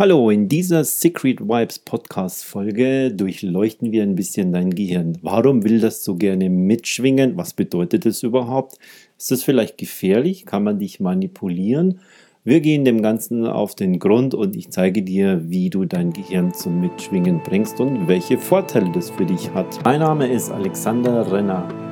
Hallo, in dieser Secret Vibes Podcast Folge durchleuchten wir ein bisschen dein Gehirn. Warum will das so gerne mitschwingen? Was bedeutet es überhaupt? Ist es vielleicht gefährlich? Kann man dich manipulieren? Wir gehen dem Ganzen auf den Grund und ich zeige dir, wie du dein Gehirn zum Mitschwingen bringst und welche Vorteile das für dich hat. Mein Name ist Alexander Renner.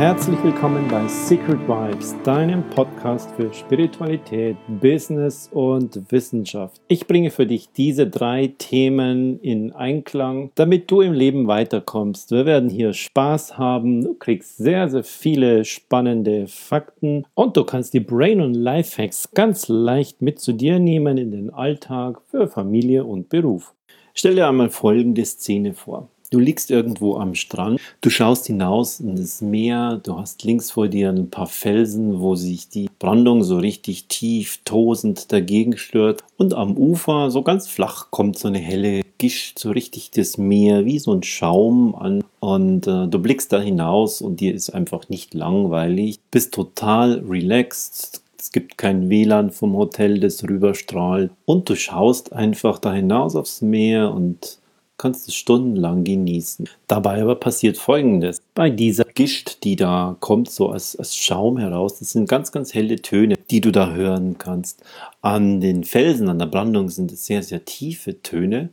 Herzlich willkommen bei Secret Vibes, deinem Podcast für Spiritualität, Business und Wissenschaft. Ich bringe für dich diese drei Themen in Einklang, damit du im Leben weiterkommst. Wir werden hier Spaß haben, du kriegst sehr, sehr viele spannende Fakten und du kannst die Brain- und Lifehacks ganz leicht mit zu dir nehmen in den Alltag für Familie und Beruf. Stell dir einmal folgende Szene vor. Du liegst irgendwo am Strand, du schaust hinaus in das Meer, du hast links vor dir ein paar Felsen, wo sich die Brandung so richtig tief, tosend dagegen stört. Und am Ufer, so ganz flach, kommt so eine helle Gischt, so richtig das Meer, wie so ein Schaum an. Und äh, du blickst da hinaus und dir ist einfach nicht langweilig, bist total relaxed, es gibt kein WLAN vom Hotel, das rüberstrahlt. Und du schaust einfach da hinaus aufs Meer und kannst es stundenlang genießen. Dabei aber passiert Folgendes. Bei dieser Gischt, die da kommt, so als, als Schaum heraus, das sind ganz, ganz helle Töne, die du da hören kannst. An den Felsen, an der Brandung sind es sehr, sehr tiefe Töne.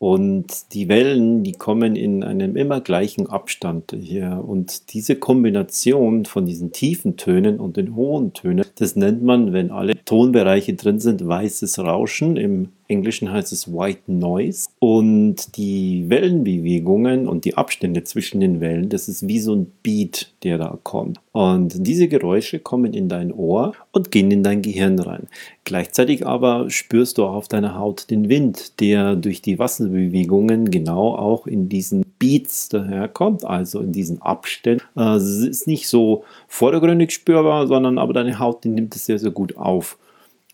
Und die Wellen, die kommen in einem immer gleichen Abstand hier. Und diese Kombination von diesen tiefen Tönen und den hohen Tönen, das nennt man, wenn alle Tonbereiche drin sind, weißes Rauschen im Englischen heißt es White Noise. Und die Wellenbewegungen und die Abstände zwischen den Wellen, das ist wie so ein Beat, der da kommt. Und diese Geräusche kommen in dein Ohr und gehen in dein Gehirn rein. Gleichzeitig aber spürst du auch auf deiner Haut den Wind, der durch die Wasserbewegungen genau auch in diesen Beats daherkommt, also in diesen Abständen. Äh, es ist nicht so vordergründig spürbar, sondern aber deine Haut nimmt es sehr, sehr gut auf.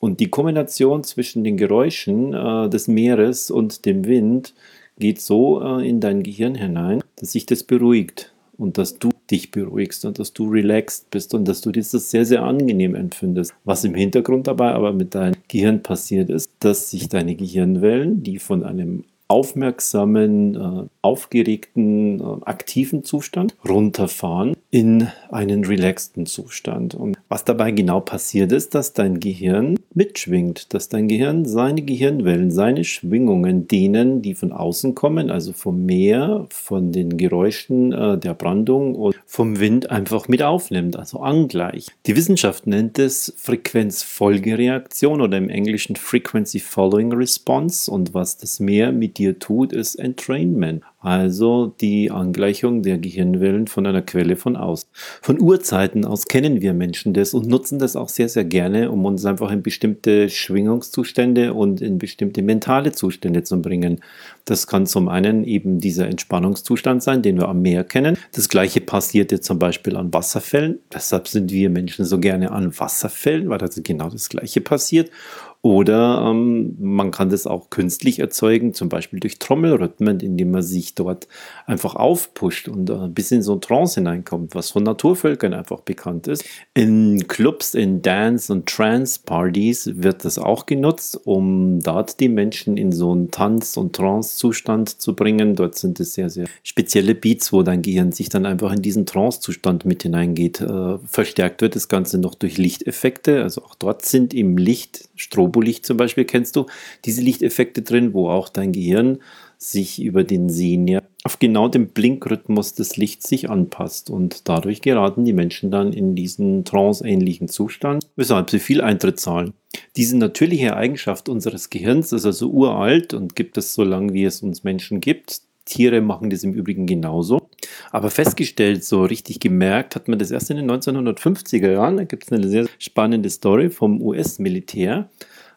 Und die Kombination zwischen den Geräuschen äh, des Meeres und dem Wind geht so äh, in dein Gehirn hinein, dass sich das beruhigt und dass du dich beruhigst und dass du relaxed bist und dass du dieses sehr, sehr angenehm empfindest. Was im Hintergrund dabei aber mit deinem Gehirn passiert ist, dass sich deine Gehirnwellen, die von einem aufmerksamen, äh, aufgeregten, äh, aktiven Zustand runterfahren in einen relaxten Zustand. Und was dabei genau passiert ist, dass dein Gehirn mitschwingt, dass dein Gehirn seine Gehirnwellen, seine Schwingungen denen, die von außen kommen, also vom Meer, von den Geräuschen äh, der Brandung und vom Wind einfach mit aufnimmt, also angleicht. Die Wissenschaft nennt es Frequenzfolgereaktion oder im Englischen Frequency Following Response und was das Meer mit dir tut, ist Entrainment also die Angleichung der Gehirnwellen von einer Quelle von außen. Von Urzeiten aus kennen wir Menschen das und nutzen das auch sehr, sehr gerne, um uns einfach in bestimmte Schwingungszustände und in bestimmte mentale Zustände zu bringen. Das kann zum einen eben dieser Entspannungszustand sein, den wir am Meer kennen. Das gleiche passiert jetzt zum Beispiel an Wasserfällen. Deshalb sind wir Menschen so gerne an Wasserfällen, weil das genau das gleiche passiert. Oder ähm, man kann das auch künstlich erzeugen, zum Beispiel durch Trommelrhythmen, indem man sich dort einfach aufpusht und äh, bis in so ein Trance hineinkommt, was von Naturvölkern einfach bekannt ist. In Clubs, in Dance- und Trance-Partys wird das auch genutzt, um dort die Menschen in so einen Tanz- und Trance-Zustand zu bringen. Dort sind es sehr, sehr spezielle Beats, wo dein Gehirn sich dann einfach in diesen Trance-Zustand mit hineingeht. Äh, verstärkt wird das Ganze noch durch Lichteffekte, also auch dort sind im Licht Strobo Turbolicht zum Beispiel kennst du, diese Lichteffekte drin, wo auch dein Gehirn sich über den Sehner auf genau den Blinkrhythmus des Lichts sich anpasst und dadurch geraten die Menschen dann in diesen tranceähnlichen Zustand, weshalb sie viel Eintritt zahlen. Diese natürliche Eigenschaft unseres Gehirns ist also uralt und gibt es so lange, wie es uns Menschen gibt. Tiere machen das im Übrigen genauso. Aber festgestellt, so richtig gemerkt, hat man das erst in den 1950er Jahren. Da gibt es eine sehr spannende Story vom US-Militär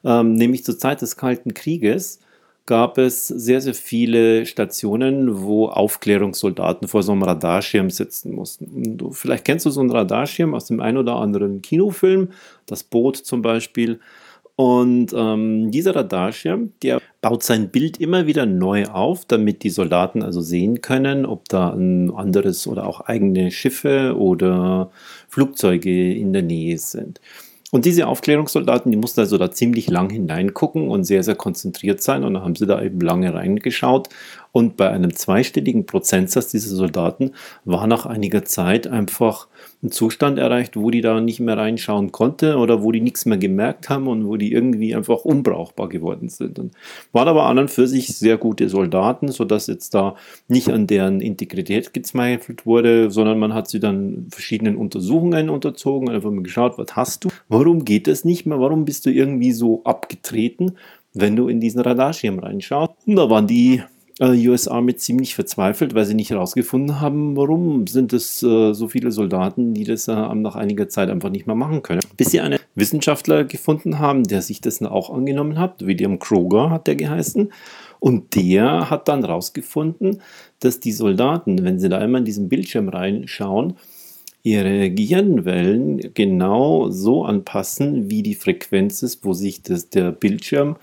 ähm, nämlich zur Zeit des Kalten Krieges gab es sehr, sehr viele Stationen, wo Aufklärungssoldaten vor so einem Radarschirm sitzen mussten. Du, vielleicht kennst du so einen Radarschirm aus dem ein oder anderen Kinofilm, das Boot zum Beispiel. Und ähm, dieser Radarschirm, der baut sein Bild immer wieder neu auf, damit die Soldaten also sehen können, ob da ein anderes oder auch eigene Schiffe oder Flugzeuge in der Nähe sind. Und diese Aufklärungssoldaten, die mussten also da ziemlich lang hineingucken und sehr, sehr konzentriert sein. Und dann haben sie da eben lange reingeschaut. Und bei einem zweistelligen Prozentsatz dieser Soldaten war nach einiger Zeit einfach ein Zustand erreicht, wo die da nicht mehr reinschauen konnte oder wo die nichts mehr gemerkt haben und wo die irgendwie einfach unbrauchbar geworden sind. Und waren aber an und für sich sehr gute Soldaten, sodass jetzt da nicht an deren Integrität gezweifelt wurde, sondern man hat sie dann verschiedenen Untersuchungen unterzogen, einfach mal geschaut, was hast du, warum geht das nicht mehr, warum bist du irgendwie so abgetreten, wenn du in diesen Radarschirm reinschaust. Und da waren die äh, US Army ziemlich verzweifelt, weil sie nicht herausgefunden haben, warum sind es äh, so viele Soldaten, die das äh, nach einiger Zeit einfach nicht mehr machen können. Bis sie einen Wissenschaftler gefunden haben, der sich dessen auch angenommen hat, William Kroger hat der geheißen. Und der hat dann herausgefunden, dass die Soldaten, wenn sie da einmal in diesen Bildschirm reinschauen, ihre Gehirnwellen genau so anpassen, wie die Frequenz ist, wo sich das, der Bildschirm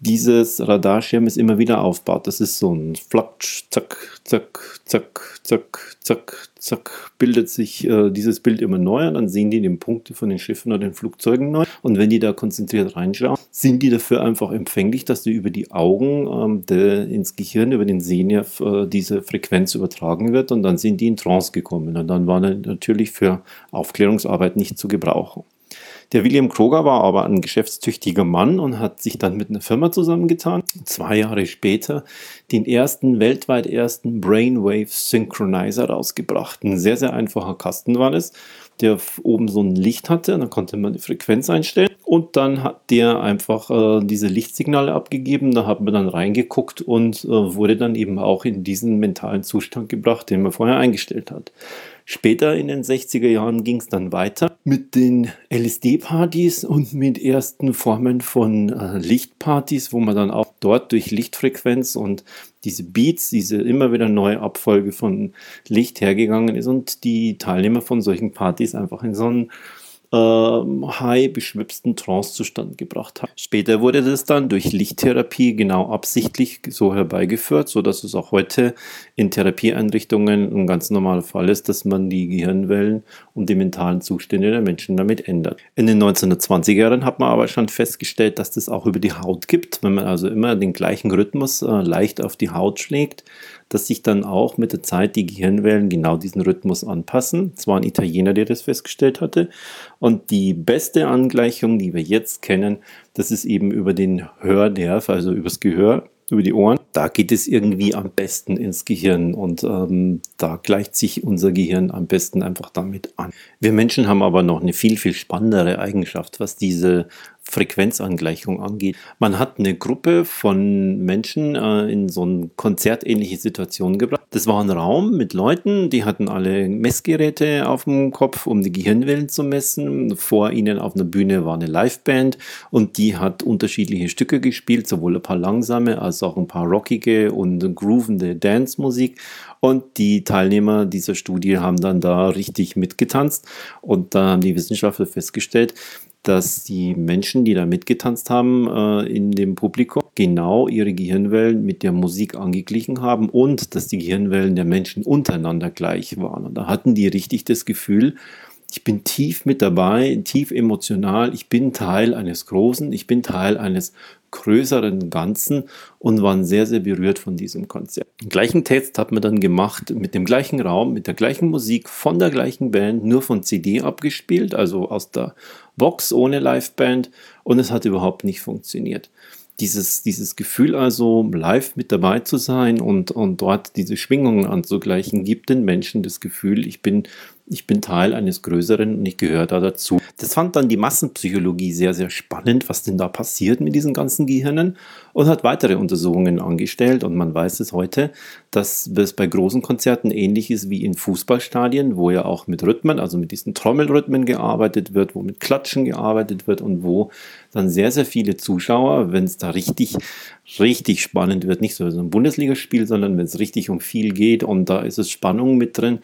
dieses Radarschirmes immer wieder aufbaut. Das ist so ein Flatsch, zack, zack, zack, zack, zack, zack, bildet sich äh, dieses Bild immer neu und dann sehen die die Punkte von den Schiffen oder den Flugzeugen neu. Und wenn die da konzentriert reinschauen, sind die dafür einfach empfänglich, dass die über die Augen ähm, de, ins Gehirn, über den Sehnerv äh, diese Frequenz übertragen wird und dann sind die in Trance gekommen. Und dann war natürlich für Aufklärungsarbeit nicht zu gebrauchen. Der William Kroger war aber ein geschäftstüchtiger Mann und hat sich dann mit einer Firma zusammengetan. Zwei Jahre später den ersten, weltweit ersten Brainwave Synchronizer rausgebracht. Ein sehr, sehr einfacher Kasten war es, der oben so ein Licht hatte. Dann konnte man die Frequenz einstellen. Und dann hat der einfach äh, diese Lichtsignale abgegeben. Da hat man dann reingeguckt und äh, wurde dann eben auch in diesen mentalen Zustand gebracht, den man vorher eingestellt hat. Später in den 60er Jahren ging es dann weiter mit den LSD-Partys und mit ersten Formen von äh, Lichtpartys, wo man dann auch dort durch Lichtfrequenz und diese Beats, diese immer wieder neue Abfolge von Licht hergegangen ist und die Teilnehmer von solchen Partys einfach in so einen high beschwipsten Trancezustand gebracht hat. Später wurde das dann durch Lichttherapie genau absichtlich so herbeigeführt, so dass es auch heute in Therapieeinrichtungen ein ganz normaler Fall ist, dass man die Gehirnwellen und die mentalen Zustände der Menschen damit ändert. In den 1920er Jahren hat man aber schon festgestellt, dass das auch über die Haut gibt, wenn man also immer den gleichen Rhythmus äh, leicht auf die Haut schlägt dass sich dann auch mit der Zeit die Gehirnwellen genau diesen Rhythmus anpassen. Es war ein Italiener, der das festgestellt hatte. Und die beste Angleichung, die wir jetzt kennen, das ist eben über den Hörnerv, also übers Gehör, über die Ohren. Da geht es irgendwie am besten ins Gehirn und ähm, da gleicht sich unser Gehirn am besten einfach damit an. Wir Menschen haben aber noch eine viel, viel spannendere Eigenschaft, was diese Frequenzangleichung angeht. Man hat eine Gruppe von Menschen äh, in so eine konzertähnliche Situation gebracht. Das war ein Raum mit Leuten, die hatten alle Messgeräte auf dem Kopf, um die Gehirnwellen zu messen. Vor ihnen auf einer Bühne war eine Liveband und die hat unterschiedliche Stücke gespielt, sowohl ein paar langsame als auch ein paar rockige und groovende Dance-Musik. Und die Teilnehmer dieser Studie haben dann da richtig mitgetanzt. Und da haben die Wissenschaftler festgestellt, dass die Menschen, die da mitgetanzt haben äh, in dem Publikum, genau ihre Gehirnwellen mit der Musik angeglichen haben und dass die Gehirnwellen der Menschen untereinander gleich waren. Und da hatten die richtig das Gefühl, ich bin tief mit dabei, tief emotional, ich bin Teil eines Großen, ich bin Teil eines größeren Ganzen und waren sehr, sehr berührt von diesem Konzert. Den gleichen Test hat man dann gemacht mit dem gleichen Raum, mit der gleichen Musik, von der gleichen Band, nur von CD abgespielt, also aus der Box ohne Liveband und es hat überhaupt nicht funktioniert. Dieses, dieses Gefühl also, live mit dabei zu sein und, und dort diese Schwingungen anzugleichen, gibt den Menschen das Gefühl, ich bin ich bin Teil eines Größeren und ich gehöre da dazu. Das fand dann die Massenpsychologie sehr, sehr spannend, was denn da passiert mit diesen ganzen Gehirnen und hat weitere Untersuchungen angestellt. Und man weiß es heute, dass es bei großen Konzerten ähnlich ist wie in Fußballstadien, wo ja auch mit Rhythmen, also mit diesen Trommelrhythmen gearbeitet wird, wo mit Klatschen gearbeitet wird und wo dann sehr, sehr viele Zuschauer, wenn es da richtig, richtig spannend wird, nicht so ein Bundesligaspiel, sondern wenn es richtig um viel geht und da ist es Spannung mit drin,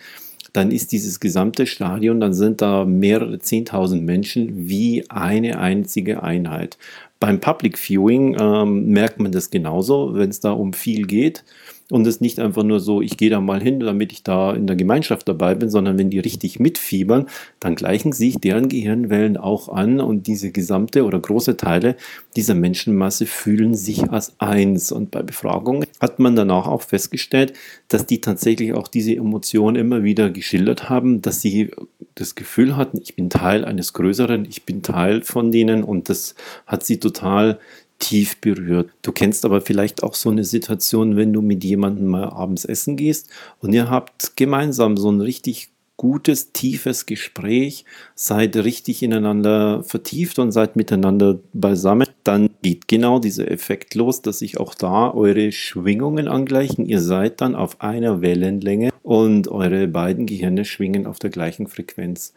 dann ist dieses gesamte Stadion, dann sind da mehrere 10.000 Menschen wie eine einzige Einheit. Beim Public Viewing ähm, merkt man das genauso, wenn es da um viel geht und es nicht einfach nur so, ich gehe da mal hin, damit ich da in der Gemeinschaft dabei bin, sondern wenn die richtig mitfiebern, dann gleichen sich deren Gehirnwellen auch an und diese gesamte oder große Teile dieser Menschenmasse fühlen sich als eins. Und bei Befragungen hat man danach auch festgestellt, dass die tatsächlich auch diese Emotionen immer wieder geschildert haben, dass sie das Gefühl hatten, ich bin Teil eines Größeren, ich bin Teil von denen und das hat sie total tief berührt. Du kennst aber vielleicht auch so eine Situation, wenn du mit jemandem mal abends essen gehst und ihr habt gemeinsam so ein richtig gutes, tiefes Gespräch, seid richtig ineinander vertieft und seid miteinander beisammen, dann geht genau dieser Effekt los, dass sich auch da eure Schwingungen angleichen. Ihr seid dann auf einer Wellenlänge und eure beiden Gehirne schwingen auf der gleichen Frequenz.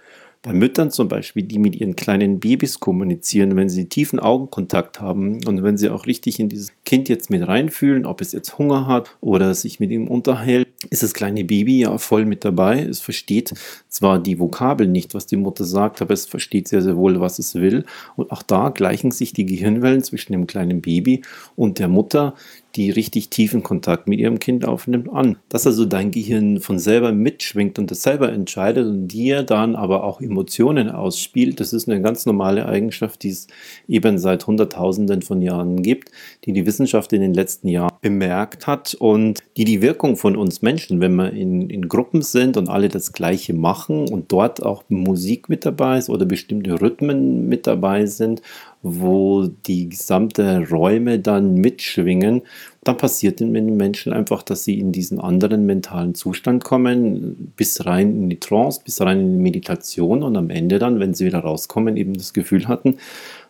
Bei Müttern zum Beispiel, die mit ihren kleinen Babys kommunizieren, wenn sie tiefen Augenkontakt haben und wenn sie auch richtig in dieses Kind jetzt mit reinfühlen, ob es jetzt Hunger hat oder sich mit ihm unterhält, ist das kleine Baby ja voll mit dabei. Es versteht zwar die Vokabel nicht, was die Mutter sagt, aber es versteht sehr, sehr wohl, was es will. Und auch da gleichen sich die Gehirnwellen zwischen dem kleinen Baby und der Mutter, die richtig tiefen Kontakt mit ihrem Kind aufnimmt, an. Dass also dein Gehirn von selber mitschwingt und das selber entscheidet und dir dann aber auch Emotionen ausspielt, das ist eine ganz normale Eigenschaft, die es eben seit Hunderttausenden von Jahren gibt, die die Wissenschaft in den letzten Jahren bemerkt hat und die die Wirkung von uns Menschen, wenn wir in, in Gruppen sind und alle das Gleiche machen und dort auch Musik mit dabei ist oder bestimmte Rhythmen mit dabei sind wo die gesamte Räume dann mitschwingen, dann passiert den Menschen einfach, dass sie in diesen anderen mentalen Zustand kommen, bis rein in die Trance, bis rein in die Meditation und am Ende dann, wenn sie wieder rauskommen, eben das Gefühl hatten,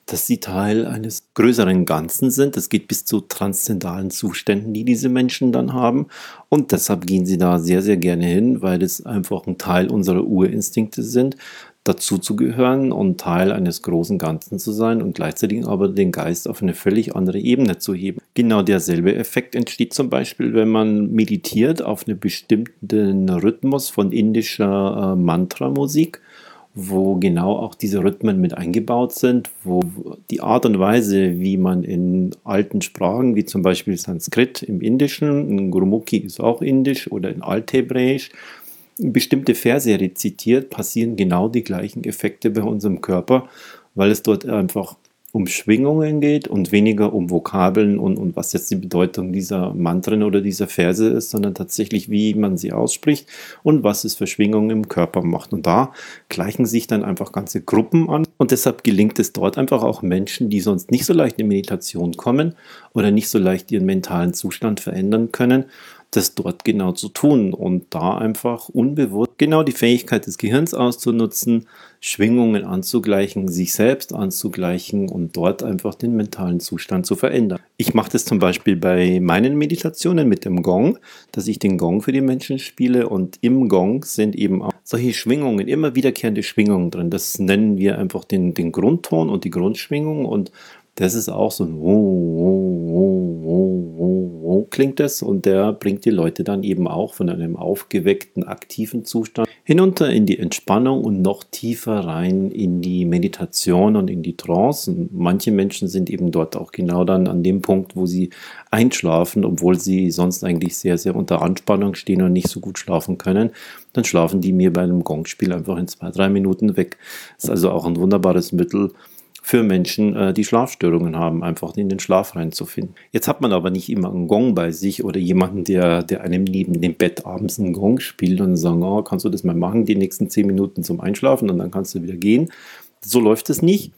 dass sie Teil eines größeren Ganzen sind. Es geht bis zu transzendalen Zuständen, die diese Menschen dann haben. Und deshalb gehen sie da sehr, sehr gerne hin, weil es einfach ein Teil unserer Urinstinkte sind, dazu zu gehören und Teil eines großen Ganzen zu sein und gleichzeitig aber den Geist auf eine völlig andere Ebene zu heben. Genau derselbe Effekt entsteht zum Beispiel, wenn man meditiert auf einen bestimmten Rhythmus von indischer äh, Mantra-Musik wo genau auch diese Rhythmen mit eingebaut sind, wo die Art und Weise, wie man in alten Sprachen, wie zum Beispiel Sanskrit im Indischen, Gurmukhi ist auch indisch oder in Althebräisch, bestimmte Verse rezitiert, passieren genau die gleichen Effekte bei unserem Körper, weil es dort einfach um Schwingungen geht und weniger um Vokabeln und, und was jetzt die Bedeutung dieser Mantren oder dieser Verse ist, sondern tatsächlich, wie man sie ausspricht und was es für Schwingungen im Körper macht. Und da gleichen sich dann einfach ganze Gruppen an und deshalb gelingt es dort einfach auch Menschen, die sonst nicht so leicht in Meditation kommen oder nicht so leicht ihren mentalen Zustand verändern können, das dort genau zu tun und da einfach unbewusst genau die Fähigkeit des Gehirns auszunutzen, Schwingungen anzugleichen, sich selbst anzugleichen und dort einfach den mentalen Zustand zu verändern. Ich mache das zum Beispiel bei meinen Meditationen mit dem Gong, dass ich den Gong für die Menschen spiele und im Gong sind eben auch solche Schwingungen, immer wiederkehrende Schwingungen drin. Das nennen wir einfach den, den Grundton und die Grundschwingung und das ist auch so ein klingt es und der bringt die Leute dann eben auch von einem aufgeweckten, aktiven Zustand hinunter in die Entspannung und noch tiefer rein in die Meditation und in die Trance. Und manche Menschen sind eben dort auch genau dann an dem Punkt, wo sie einschlafen, obwohl sie sonst eigentlich sehr, sehr unter Anspannung stehen und nicht so gut schlafen können. Dann schlafen die mir bei einem Gongspiel einfach in zwei, drei Minuten weg. Das ist also auch ein wunderbares Mittel, für Menschen, äh, die Schlafstörungen haben, einfach in den Schlaf reinzufinden. Jetzt hat man aber nicht immer einen Gong bei sich oder jemanden, der, der einem neben dem Bett abends einen Gong spielt und sagt, oh, kannst du das mal machen, die nächsten zehn Minuten zum Einschlafen und dann kannst du wieder gehen. So läuft es nicht.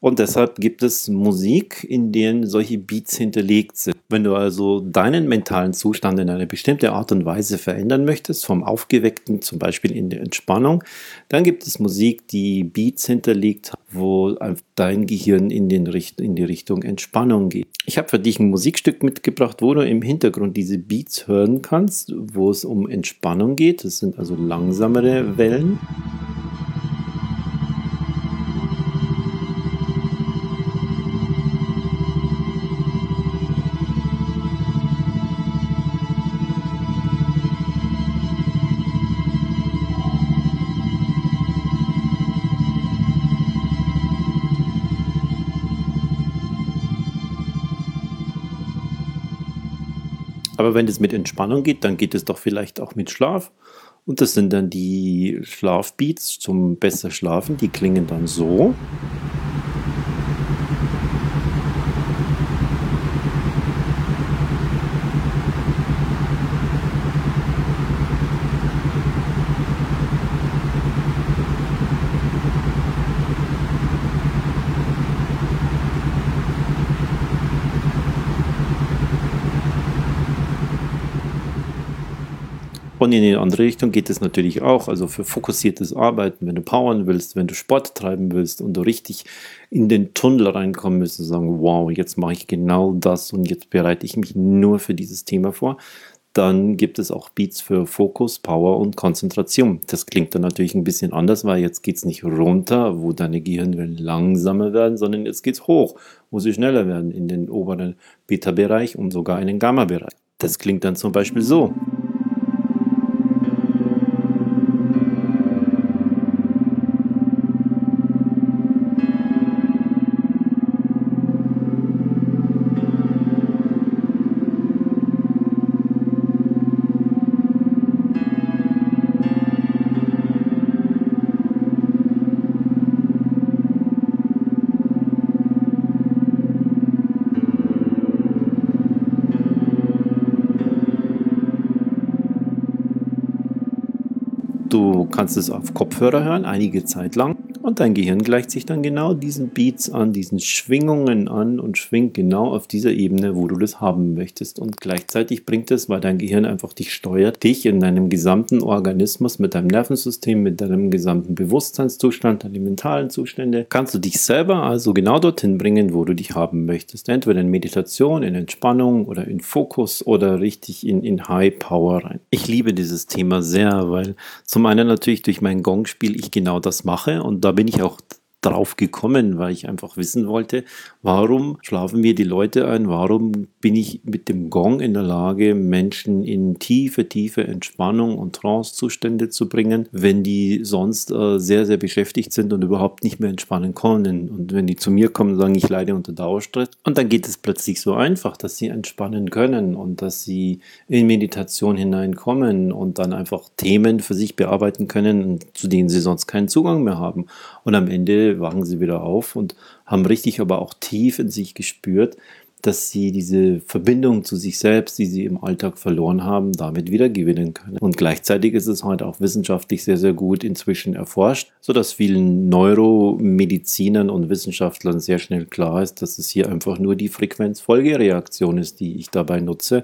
Und deshalb gibt es Musik, in denen solche Beats hinterlegt sind. Wenn du also deinen mentalen Zustand in eine bestimmte Art und Weise verändern möchtest, vom Aufgeweckten zum Beispiel in die Entspannung, dann gibt es Musik, die Beats hinterlegt, wo dein Gehirn in, den Richt in die Richtung Entspannung geht. Ich habe für dich ein Musikstück mitgebracht, wo du im Hintergrund diese Beats hören kannst, wo es um Entspannung geht. Das sind also langsamere Wellen. Aber wenn es mit Entspannung geht, dann geht es doch vielleicht auch mit Schlaf. Und das sind dann die Schlafbeats zum besser schlafen. Die klingen dann so. Und in die andere Richtung geht es natürlich auch. Also für fokussiertes Arbeiten, wenn du powern willst, wenn du Sport treiben willst und du richtig in den Tunnel reinkommen willst und sagen, wow, jetzt mache ich genau das und jetzt bereite ich mich nur für dieses Thema vor, dann gibt es auch Beats für Fokus, Power und Konzentration. Das klingt dann natürlich ein bisschen anders, weil jetzt geht es nicht runter, wo deine Gehirnwellen langsamer werden, sondern jetzt geht es hoch, wo sie schneller werden in den oberen Beta-Bereich und sogar in den Gamma-Bereich. Das klingt dann zum Beispiel so. Kannst es auf Kopfhörer hören, einige Zeit lang. Und dein Gehirn gleicht sich dann genau diesen Beats an, diesen Schwingungen an und schwingt genau auf dieser Ebene, wo du das haben möchtest. Und gleichzeitig bringt es, weil dein Gehirn einfach dich steuert, dich in deinem gesamten Organismus, mit deinem Nervensystem, mit deinem gesamten Bewusstseinszustand, deine mentalen Zustände, kannst du dich selber also genau dorthin bringen, wo du dich haben möchtest. Entweder in Meditation, in Entspannung oder in Fokus oder richtig in, in High Power rein. Ich liebe dieses Thema sehr, weil zum einen natürlich durch mein Gong-Spiel ich genau das mache und da bin ich auch drauf gekommen, weil ich einfach wissen wollte, warum schlafen mir die Leute ein, warum bin ich mit dem Gong in der Lage, Menschen in tiefe, tiefe Entspannung und Trancezustände zu bringen, wenn die sonst äh, sehr, sehr beschäftigt sind und überhaupt nicht mehr entspannen können. Und wenn die zu mir kommen und sagen, ich leide unter Dauerstress, und dann geht es plötzlich so einfach, dass sie entspannen können und dass sie in Meditation hineinkommen und dann einfach Themen für sich bearbeiten können, zu denen sie sonst keinen Zugang mehr haben. Und am Ende wachen sie wieder auf und haben richtig aber auch tief in sich gespürt, dass sie diese Verbindung zu sich selbst, die sie im Alltag verloren haben, damit wieder gewinnen können. Und gleichzeitig ist es heute auch wissenschaftlich sehr, sehr gut inzwischen erforscht, sodass vielen Neuromedizinern und Wissenschaftlern sehr schnell klar ist, dass es hier einfach nur die Frequenzfolgereaktion ist, die ich dabei nutze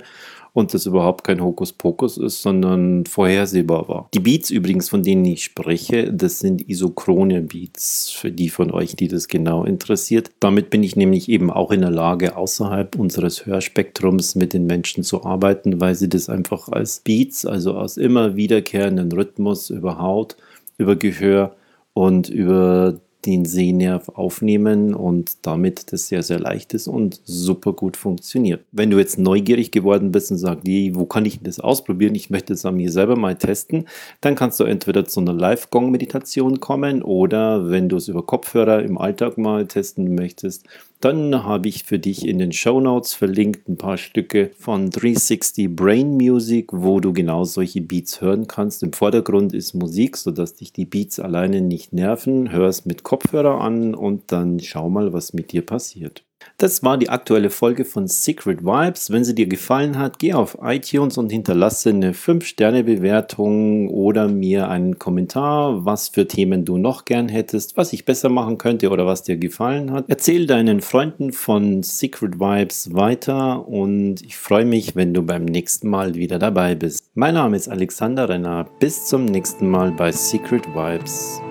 und das überhaupt kein Hokuspokus ist, sondern vorhersehbar war. Die Beats übrigens, von denen ich spreche, das sind isochrone Beats, für die von euch, die das genau interessiert. Damit bin ich nämlich eben auch in der Lage, außerhalb unseres Hörspektrums mit den Menschen zu arbeiten, weil sie das einfach als Beats, also aus immer wiederkehrenden Rhythmus über Haut, über Gehör und über den Sehnerv aufnehmen und damit das sehr, sehr leicht ist und super gut funktioniert. Wenn du jetzt neugierig geworden bist und sagst, wo kann ich das ausprobieren? Ich möchte es an mir selber mal testen, dann kannst du entweder zu einer Live-Gong-Meditation kommen oder wenn du es über Kopfhörer im Alltag mal testen möchtest, dann habe ich für dich in den Show Notes verlinkt ein paar Stücke von 360 Brain Music, wo du genau solche Beats hören kannst. Im Vordergrund ist Musik, sodass dich die Beats alleine nicht nerven. Hör es mit Kopfhörer an und dann schau mal, was mit dir passiert. Das war die aktuelle Folge von Secret Vibes. Wenn sie dir gefallen hat, geh auf iTunes und hinterlasse eine 5-Sterne-Bewertung oder mir einen Kommentar, was für Themen du noch gern hättest, was ich besser machen könnte oder was dir gefallen hat. Erzähl deinen Freunden von Secret Vibes weiter und ich freue mich, wenn du beim nächsten Mal wieder dabei bist. Mein Name ist Alexander Renner. Bis zum nächsten Mal bei Secret Vibes.